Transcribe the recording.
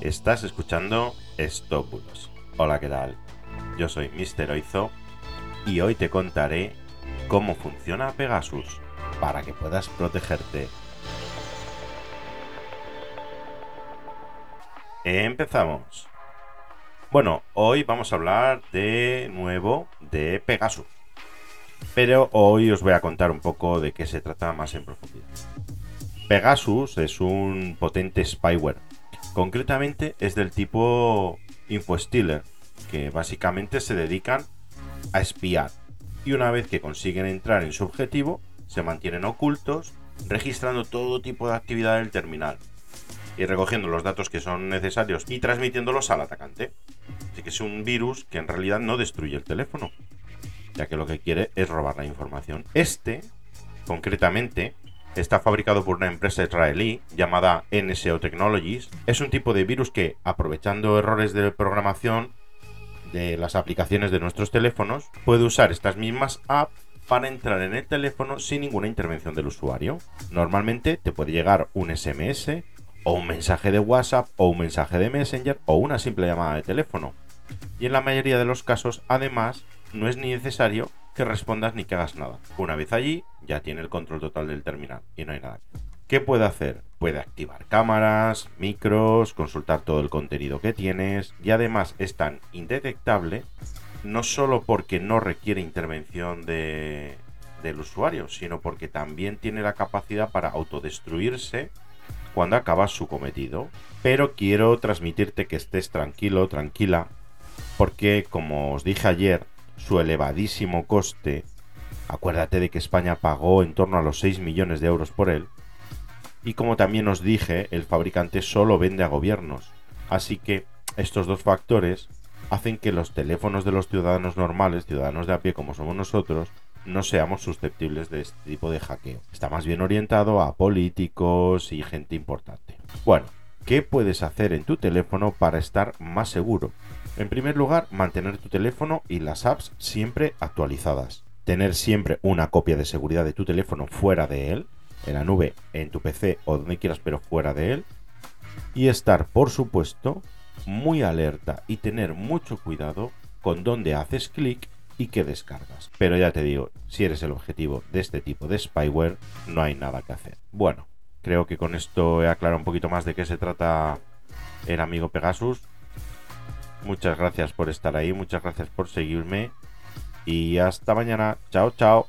Estás escuchando Stop Bulos. Hola, ¿qué tal? Yo soy Mr. Oizo y hoy te contaré cómo funciona Pegasus para que puedas protegerte. Empezamos. Bueno, hoy vamos a hablar de nuevo de Pegasus. Pero hoy os voy a contar un poco de qué se trata más en profundidad. Pegasus es un potente spyware. Concretamente es del tipo InfoStealer, que básicamente se dedican a espiar. Y una vez que consiguen entrar en su objetivo, se mantienen ocultos, registrando todo tipo de actividad del terminal y recogiendo los datos que son necesarios y transmitiéndolos al atacante. Así que es un virus que en realidad no destruye el teléfono, ya que lo que quiere es robar la información. Este, concretamente, está fabricado por una empresa israelí llamada NSO Technologies. Es un tipo de virus que, aprovechando errores de programación de las aplicaciones de nuestros teléfonos, puede usar estas mismas apps para entrar en el teléfono sin ninguna intervención del usuario. Normalmente te puede llegar un SMS o un mensaje de WhatsApp o un mensaje de Messenger o una simple llamada de teléfono. Y en la mayoría de los casos, además, no es ni necesario que respondas ni que hagas nada. Una vez allí, ya tiene el control total del terminal y no hay nada. ¿Qué puede hacer? Puede activar cámaras, micros, consultar todo el contenido que tienes y además es tan indetectable no solo porque no requiere intervención de, del usuario, sino porque también tiene la capacidad para autodestruirse cuando acaba su cometido. Pero quiero transmitirte que estés tranquilo, tranquila, porque como os dije ayer, su elevadísimo coste, acuérdate de que España pagó en torno a los 6 millones de euros por él, y como también os dije, el fabricante solo vende a gobiernos, así que estos dos factores hacen que los teléfonos de los ciudadanos normales, ciudadanos de a pie como somos nosotros, no seamos susceptibles de este tipo de hackeo. Está más bien orientado a políticos y gente importante. Bueno, ¿qué puedes hacer en tu teléfono para estar más seguro? En primer lugar, mantener tu teléfono y las apps siempre actualizadas. Tener siempre una copia de seguridad de tu teléfono fuera de él, en la nube, en tu PC o donde quieras, pero fuera de él. Y estar, por supuesto, muy alerta y tener mucho cuidado con dónde haces clic y qué descargas. Pero ya te digo, si eres el objetivo de este tipo de spyware, no hay nada que hacer. Bueno, creo que con esto he aclarado un poquito más de qué se trata el amigo Pegasus. Muchas gracias por estar ahí, muchas gracias por seguirme y hasta mañana. Chao, chao.